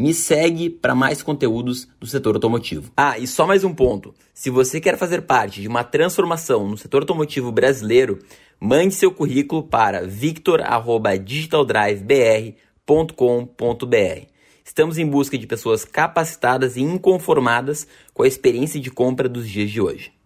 Me segue para mais conteúdos do setor automotivo. Ah, e só mais um ponto. Se você quer fazer parte de uma transformação no setor automotivo brasileiro, mande seu currículo para victor@digitaldrivebr.com.br. Estamos em busca de pessoas capacitadas e inconformadas com a experiência de compra dos dias de hoje.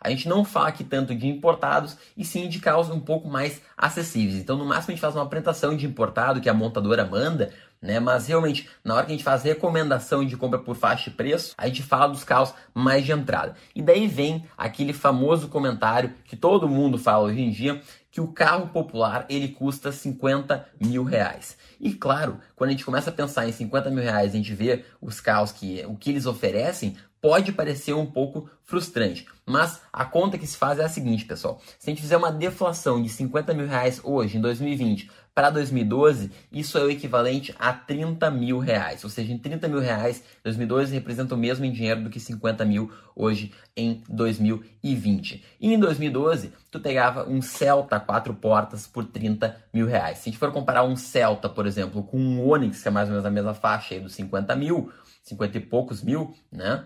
A gente não fala aqui tanto de importados e sim de carros um pouco mais acessíveis. Então, no máximo, a gente faz uma apresentação de importado que a montadora manda, né? Mas realmente, na hora que a gente faz recomendação de compra por faixa de preço, a gente fala dos carros mais de entrada. E daí vem aquele famoso comentário que todo mundo fala hoje em dia, que o carro popular ele custa 50 mil reais. E claro, quando a gente começa a pensar em 50 mil reais, a gente vê os carros que o que eles oferecem, pode parecer um pouco frustrante. Mas a conta que se faz é a seguinte, pessoal. Se a gente fizer uma deflação de 50 mil reais hoje, em 2020, para 2012, isso é o equivalente a 30 mil reais. Ou seja, em 30 mil reais, 2012 representa o mesmo em dinheiro do que 50 mil hoje em 2020. E em 2012, tu pegava um Celta quatro portas por 30 mil reais. Se a gente for comparar um Celta, por exemplo, com um Onix, que é mais ou menos a mesma faixa aí dos 50 mil, 50 e poucos mil, né?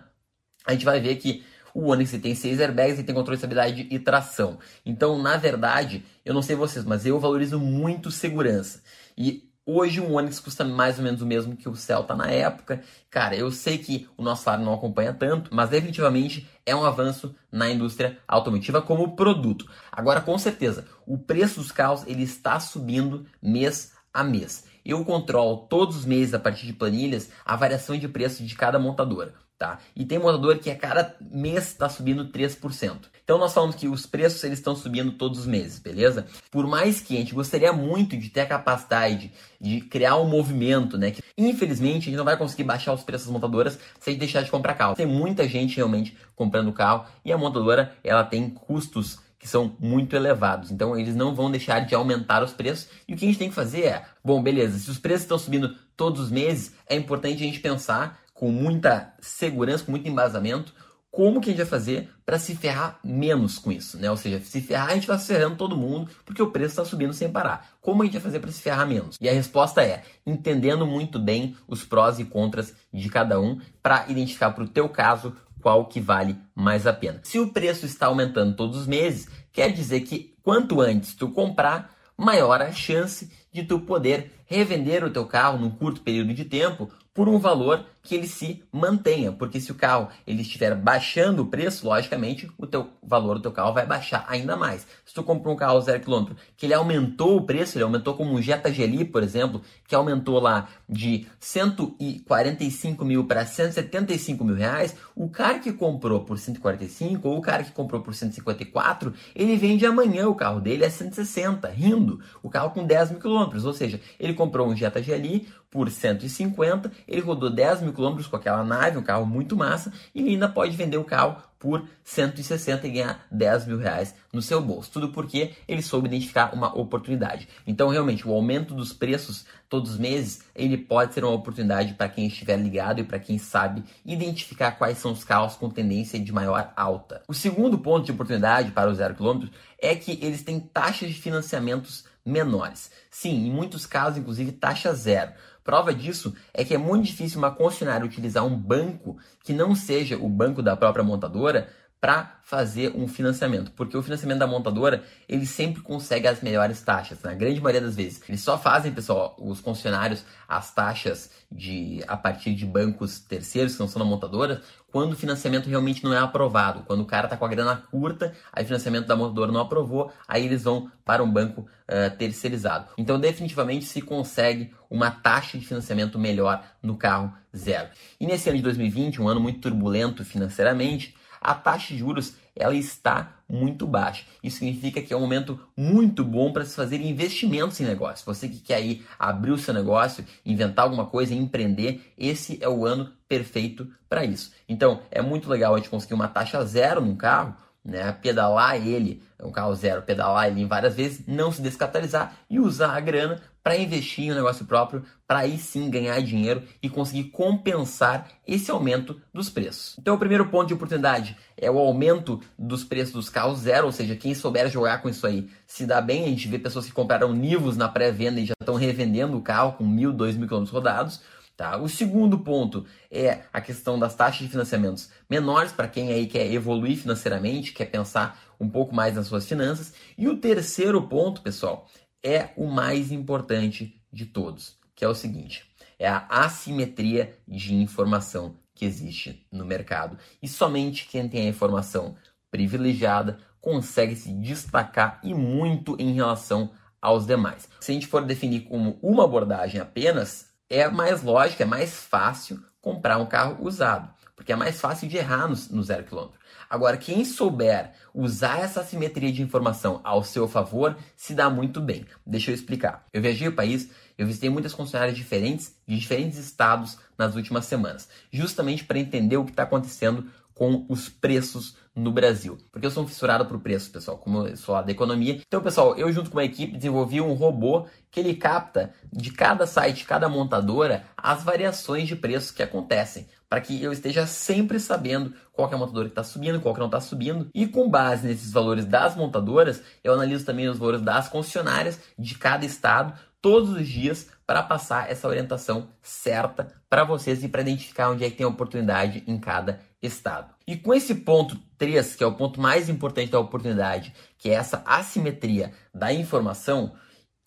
A gente vai ver que o Onix tem seis airbags e tem controle de estabilidade e tração. Então, na verdade, eu não sei vocês, mas eu valorizo muito segurança. E Hoje o Onix custa mais ou menos o mesmo que o Celta na época. Cara, eu sei que o nosso salário não acompanha tanto, mas definitivamente é um avanço na indústria automotiva como produto. Agora, com certeza, o preço dos carros ele está subindo mês a mês. Eu controlo todos os meses a partir de planilhas a variação de preço de cada montadora. Tá? E tem montador que a cada mês está subindo 3%. Então nós falamos que os preços eles estão subindo todos os meses, beleza? Por mais que a gente gostaria muito de ter a capacidade de criar um movimento, né? Que, infelizmente a gente não vai conseguir baixar os preços das montadoras se a gente deixar de comprar carro. Tem muita gente realmente comprando carro e a montadora ela tem custos que são muito elevados. Então eles não vão deixar de aumentar os preços. E o que a gente tem que fazer é, bom, beleza, se os preços estão subindo todos os meses, é importante a gente pensar com muita segurança, com muito embasamento, como que a gente vai fazer para se ferrar menos com isso, né? Ou seja, se ferrar, a gente vai se ferrando todo mundo, porque o preço está subindo sem parar. Como a gente vai fazer para se ferrar menos? E a resposta é entendendo muito bem os prós e contras de cada um para identificar para o teu caso qual que vale mais a pena. Se o preço está aumentando todos os meses, quer dizer que quanto antes tu comprar, maior a chance de tu poder revender o teu carro num curto período de tempo por um valor que ele se mantenha, porque se o carro ele estiver baixando o preço, logicamente o teu valor do teu carro vai baixar ainda mais. Se tu comprou um carro zero quilômetro que ele aumentou o preço, ele aumentou como um Jetta GLI, por exemplo, que aumentou lá de 145 mil para 175 mil reais, o cara que comprou por 145 ou o cara que comprou por 154, ele vende amanhã o carro dele a 160, rindo, o carro com 10 mil quilômetros, ou seja, ele comprou um Jetta GLI por 150, ele rodou 10 mil quilômetros com aquela nave, um carro muito massa, e ele ainda pode vender o carro por 160 e ganhar 10 mil reais no seu bolso. Tudo porque ele soube identificar uma oportunidade. Então, realmente, o aumento dos preços todos os meses, ele pode ser uma oportunidade para quem estiver ligado e para quem sabe identificar quais são os carros com tendência de maior alta. O segundo ponto de oportunidade para o zero quilômetro é que eles têm taxas de financiamentos menores. Sim, em muitos casos, inclusive, taxa zero. Prova disso é que é muito difícil uma concessionária utilizar um banco que não seja o banco da própria montadora para fazer um financiamento, porque o financiamento da montadora ele sempre consegue as melhores taxas, na grande maioria das vezes. Eles só fazem, pessoal, os concessionários as taxas de a partir de bancos terceiros que não são da montadora, quando o financiamento realmente não é aprovado, quando o cara está com a grana curta, aí o financiamento da montadora não aprovou, aí eles vão para um banco uh, terceirizado. Então, definitivamente se consegue uma taxa de financiamento melhor no carro zero. E nesse ano de 2020, um ano muito turbulento financeiramente, a taxa de juros ela está muito baixa. Isso significa que é um momento muito bom para se fazer investimentos em negócio. Você que quer aí abrir o seu negócio, inventar alguma coisa, empreender, esse é o ano perfeito para isso. Então, é muito legal a gente conseguir uma taxa zero num carro, né? Pedalar ele, um carro zero, pedalar ele várias vezes, não se descapitalizar e usar a grana para investir em um negócio próprio, para aí sim ganhar dinheiro e conseguir compensar esse aumento dos preços. Então, o primeiro ponto de oportunidade é o aumento dos preços dos carros zero, ou seja, quem souber jogar com isso aí se dá bem. A gente vê pessoas que compraram Nivos na pré-venda e já estão revendendo o carro com mil, dois mil quilômetros rodados. Tá? O segundo ponto é a questão das taxas de financiamentos menores para quem aí quer evoluir financeiramente, quer pensar um pouco mais nas suas finanças. E o terceiro ponto, pessoal, é o mais importante de todos, que é o seguinte: é a assimetria de informação que existe no mercado. E somente quem tem a informação privilegiada consegue se destacar e muito em relação aos demais. Se a gente for definir como uma abordagem apenas, é mais lógico, é mais fácil comprar um carro usado, porque é mais fácil de errar no, no zero quilômetro. Agora, quem souber usar essa simetria de informação ao seu favor, se dá muito bem. Deixa eu explicar. Eu viajei o país, eu visitei muitas concessionárias diferentes, de diferentes estados nas últimas semanas, justamente para entender o que está acontecendo com os preços no Brasil. Porque eu sou um fissurado por preços, pessoal, como eu sou lá da economia. Então, pessoal, eu junto com uma equipe desenvolvi um robô que ele capta de cada site, cada montadora, as variações de preços que acontecem, para que eu esteja sempre sabendo qual é a montadora que está subindo, qual que não está subindo. E com base nesses valores das montadoras, eu analiso também os valores das concessionárias de cada estado todos os dias para passar essa orientação certa para vocês e para identificar onde é que tem oportunidade em cada estado. E com esse ponto 3, que é o ponto mais importante da oportunidade, que é essa assimetria da informação,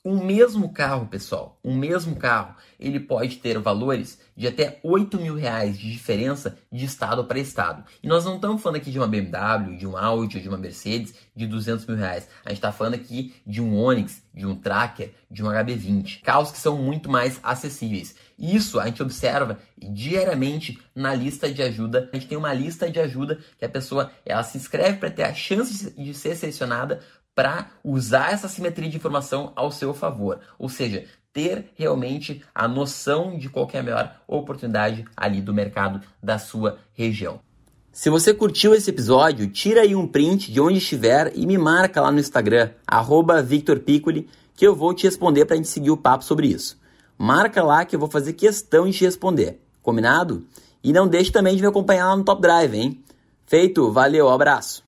um mesmo carro, pessoal, um mesmo carro, ele pode ter valores de até 8 mil reais de diferença de estado para estado. E nós não estamos falando aqui de uma BMW, de um Audi de uma Mercedes de 200 mil reais. A gente está falando aqui de um Onix, de um Tracker, de um HB20. Carros que são muito mais acessíveis. Isso a gente observa diariamente na lista de ajuda. A gente tem uma lista de ajuda que a pessoa ela se inscreve para ter a chance de ser selecionada para usar essa simetria de informação ao seu favor. Ou seja, ter realmente a noção de qual é a melhor oportunidade ali do mercado da sua região. Se você curtiu esse episódio, tira aí um print de onde estiver e me marca lá no Instagram, @victorpiccoli, que eu vou te responder para a gente seguir o papo sobre isso. Marca lá que eu vou fazer questão de te responder. Combinado? E não deixe também de me acompanhar lá no Top Drive, hein? Feito, valeu, abraço!